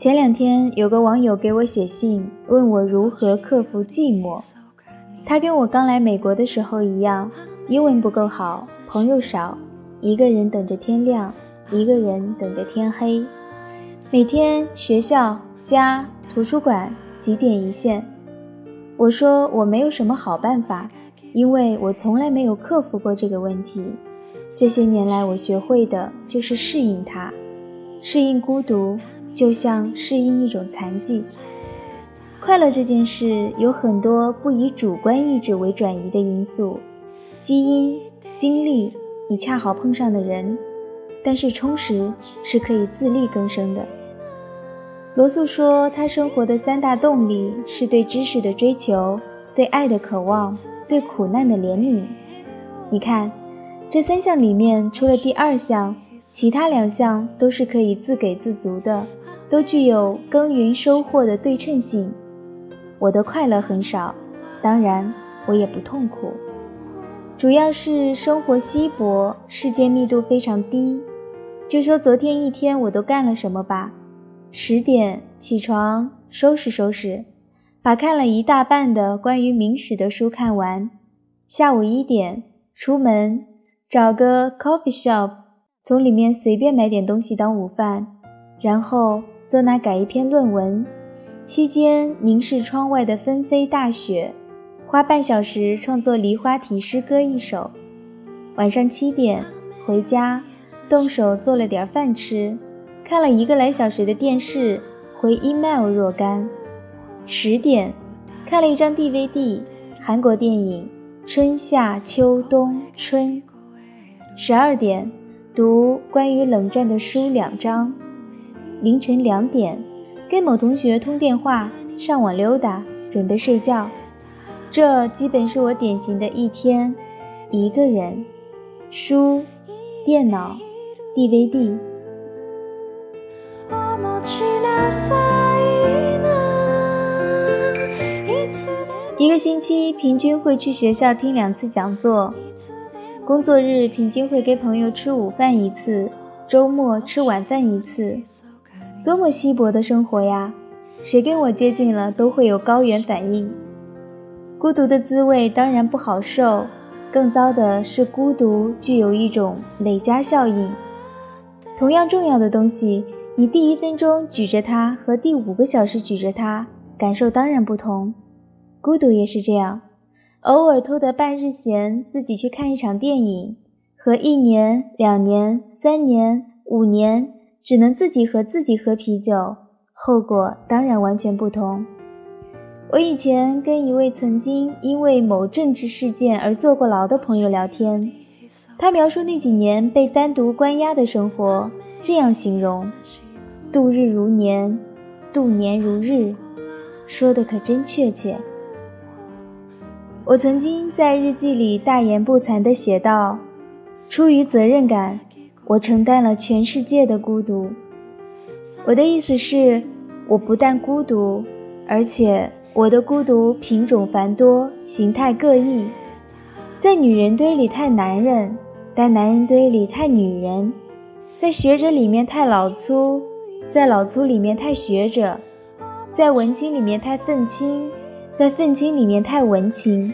前两天有个网友给我写信，问我如何克服寂寞。他跟我刚来美国的时候一样，英文不够好，朋友少，一个人等着天亮，一个人等着天黑，每天学校、家、图书馆几点一线。我说我没有什么好办法，因为我从来没有克服过这个问题。这些年来，我学会的就是适应它，适应孤独。就像适应一种残疾，快乐这件事有很多不以主观意志为转移的因素，基因、经历，你恰好碰上的人。但是充实是可以自力更生的。罗素说，他生活的三大动力是对知识的追求、对爱的渴望、对苦难的怜悯。你看，这三项里面，除了第二项，其他两项都是可以自给自足的。都具有耕耘收获的对称性。我的快乐很少，当然我也不痛苦，主要是生活稀薄，世界密度非常低。就说昨天一天我都干了什么吧：十点起床，收拾收拾，把看了一大半的关于明史的书看完；下午一点出门，找个 coffee shop，从里面随便买点东西当午饭，然后。坐那改一篇论文，期间凝视窗外的纷飞大雪，花半小时创作梨花体诗歌一首。晚上七点回家，动手做了点饭吃，看了一个来小时的电视，回 email 若干。十点看了一张 DVD，韩国电影《春夏秋冬春》。十二点读关于冷战的书两章。凌晨两点，跟某同学通电话，上网溜达，准备睡觉。这基本是我典型的一天，一个人，书、电脑、DVD。一个星期平均会去学校听两次讲座，工作日平均会跟朋友吃午饭一次，周末吃晚饭一次。多么稀薄的生活呀！谁跟我接近了都会有高原反应。孤独的滋味当然不好受，更糟的是孤独具有一种累加效应。同样重要的东西，你第一分钟举着它和第五个小时举着它，感受当然不同。孤独也是这样，偶尔偷得半日闲，自己去看一场电影，和一年、两年、三年、五年。只能自己和自己喝啤酒，后果当然完全不同。我以前跟一位曾经因为某政治事件而坐过牢的朋友聊天，他描述那几年被单独关押的生活，这样形容：度日如年，度年如日，说的可真确切。我曾经在日记里大言不惭地写道：“出于责任感。”我承担了全世界的孤独。我的意思是，我不但孤独，而且我的孤独品种繁多，形态各异。在女人堆里太男人，在男人堆里太女人，在学者里面太老粗，在老粗里面太学者，在文青里面太愤青，在愤青里面太文青，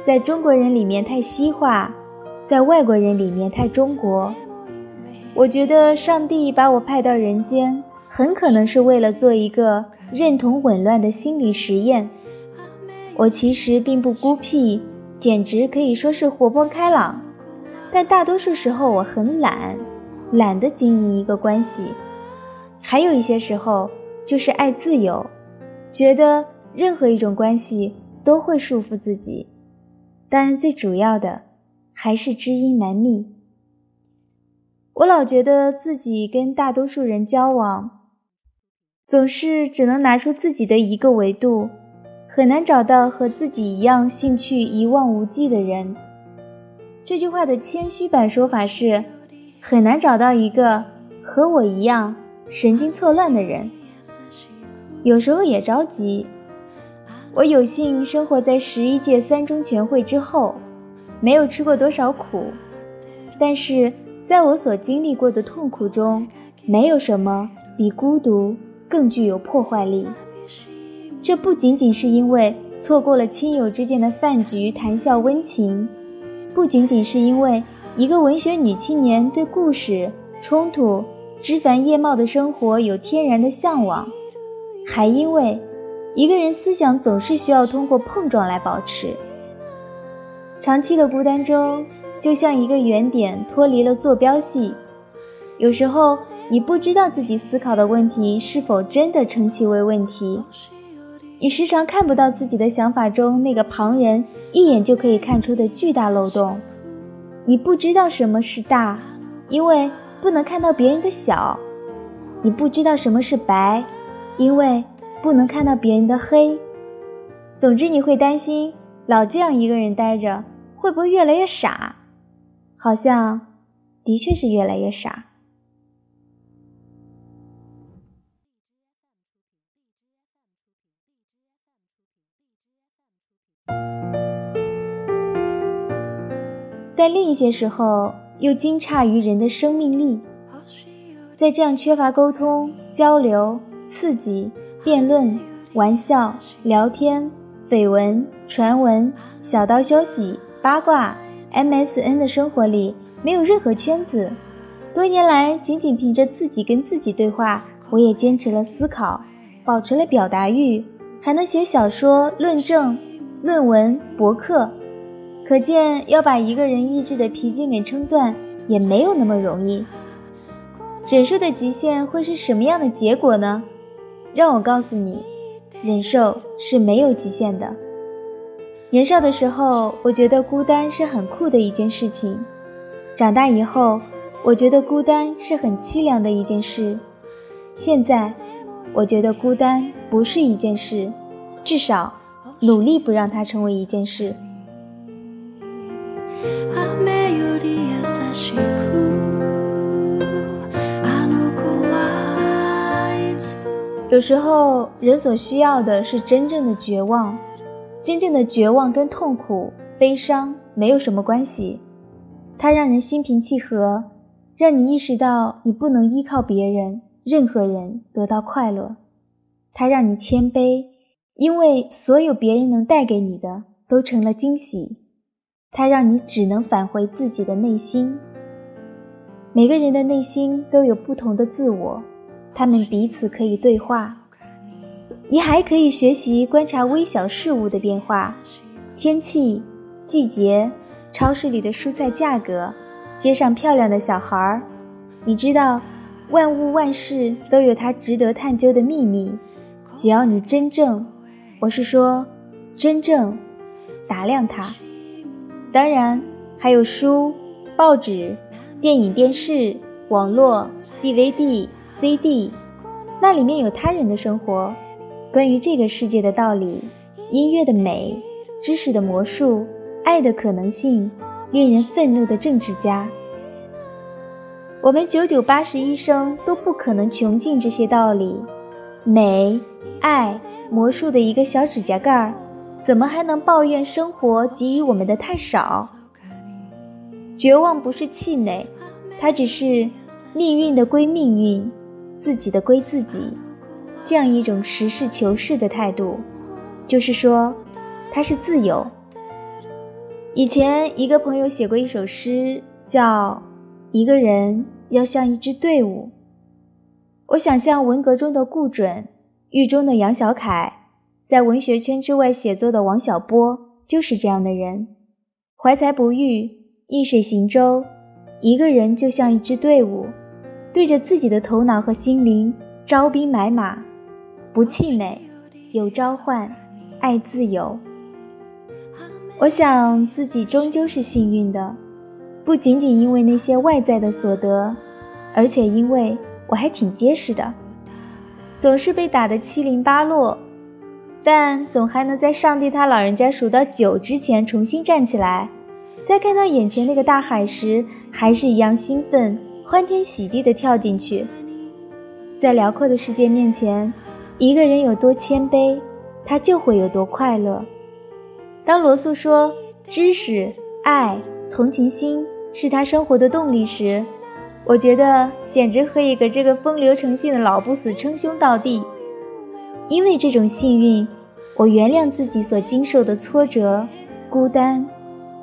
在中国人里面太西化，在外国人里面太中国。我觉得上帝把我派到人间，很可能是为了做一个认同紊乱的心理实验。我其实并不孤僻，简直可以说是活泼开朗，但大多数时候我很懒，懒得经营一个关系。还有一些时候就是爱自由，觉得任何一种关系都会束缚自己。当然，最主要的还是知音难觅。我老觉得自己跟大多数人交往，总是只能拿出自己的一个维度，很难找到和自己一样兴趣一望无际的人。这句话的谦虚版说法是，很难找到一个和我一样神经错乱的人。有时候也着急。我有幸生活在十一届三中全会之后，没有吃过多少苦，但是。在我所经历过的痛苦中，没有什么比孤独更具有破坏力。这不仅仅是因为错过了亲友之间的饭局谈笑温情，不仅仅是因为一个文学女青年对故事、冲突、枝繁叶茂的生活有天然的向往，还因为一个人思想总是需要通过碰撞来保持。长期的孤单中，就像一个圆点脱离了坐标系，有时候你不知道自己思考的问题是否真的称其为问题。你时常看不到自己的想法中那个旁人一眼就可以看出的巨大漏洞，你不知道什么是大，因为不能看到别人的小；你不知道什么是白，因为不能看到别人的黑。总之，你会担心老这样一个人待着，会不会越来越傻？好像，的确是越来越傻。但另一些时候又惊诧于人的生命力，在这样缺乏沟通、交流、刺激、辩论、玩笑、聊天、绯闻、传闻、小道消息、八卦、MSN 的生活里，没有任何圈子。多年来，仅仅凭着自己跟自己对话，我也坚持了思考，保持了表达欲，还能写小说、论证、论文、博客。可见，要把一个人意志的皮筋给撑断，也没有那么容易。忍受的极限会是什么样的结果呢？让我告诉你，忍受是没有极限的。年少的时候，我觉得孤单是很酷的一件事情；长大以后，我觉得孤单是很凄凉的一件事。现在，我觉得孤单不是一件事，至少努力不让它成为一件事。有时候，人所需要的是真正的绝望。真正的绝望跟痛苦、悲伤没有什么关系，它让人心平气和，让你意识到你不能依靠别人、任何人得到快乐。它让你谦卑，因为所有别人能带给你的都成了惊喜。它让你只能返回自己的内心。每个人的内心都有不同的自我。他们彼此可以对话，你还可以学习观察微小事物的变化，天气、季节、超市里的蔬菜价格、街上漂亮的小孩儿。你知道，万物万事都有它值得探究的秘密。只要你真正，我是说，真正打量它。当然，还有书、报纸、电影、电视、网络、DVD。CD，那里面有他人的生活，关于这个世界的道理，音乐的美，知识的魔术，爱的可能性，令人愤怒的政治家。我们九九八十一生都不可能穷尽这些道理，美、爱、魔术的一个小指甲盖儿，怎么还能抱怨生活给予我们的太少？绝望不是气馁，它只是命运的归命运。自己的归自己，这样一种实事求是的态度，就是说，他是自由。以前一个朋友写过一首诗，叫《一个人要像一支队伍》。我想象文革中的顾准，狱中的杨小凯，在文学圈之外写作的王小波，就是这样的人，怀才不遇，易水行舟，一个人就像一支队伍。对着自己的头脑和心灵招兵买马，不气馁，有召唤，爱自由。我想自己终究是幸运的，不仅仅因为那些外在的所得，而且因为我还挺结实的。总是被打得七零八落，但总还能在上帝他老人家数到九之前重新站起来。在看到眼前那个大海时，还是一样兴奋。欢天喜地地跳进去，在辽阔的世界面前，一个人有多谦卑，他就会有多快乐。当罗素说知识、爱、同情心是他生活的动力时，我觉得简直可以给这个风流成性的老不死称兄道弟。因为这种幸运，我原谅自己所经受的挫折、孤单，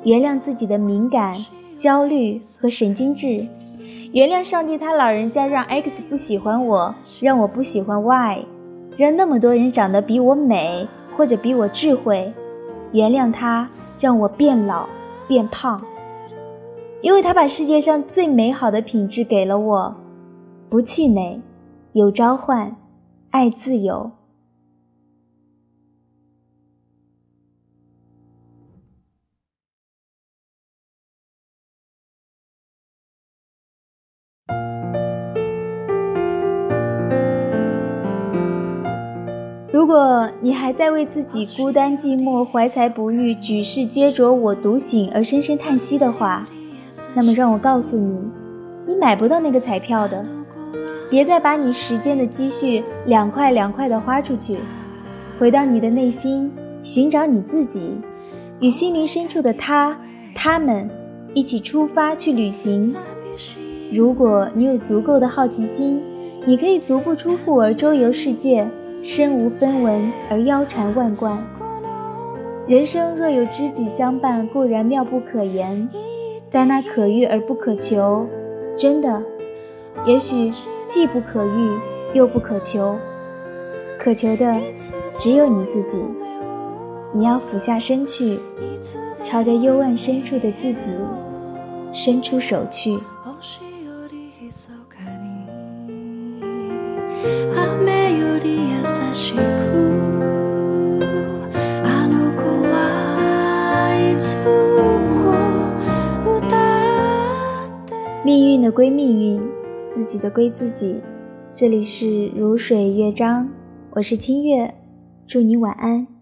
原谅自己的敏感、焦虑和神经质，原谅上帝他老人家让 X 不喜欢我，让我不喜欢 Y，让那么多人长得比我美或者比我智慧，原谅他让我变老变胖，因为他把世界上最美好的品质给了我：不气馁，有召唤，爱自由。如果你还在为自己孤单寂寞、怀才不遇、举世皆浊我独醒而深深叹息的话，那么让我告诉你，你买不到那个彩票的。别再把你时间的积蓄两块两块的花出去，回到你的内心，寻找你自己，与心灵深处的他、他们一起出发去旅行。如果你有足够的好奇心，你可以足不出户而周游世界。身无分文而腰缠万贯，人生若有知己相伴，固然妙不可言，但那可遇而不可求，真的，也许既不可遇又不可求，可求的只有你自己。你要俯下身去，朝着幽暗深处的自己伸出手去。命运的归命运，自己的归自己。这里是如水乐章，我是清月，祝你晚安。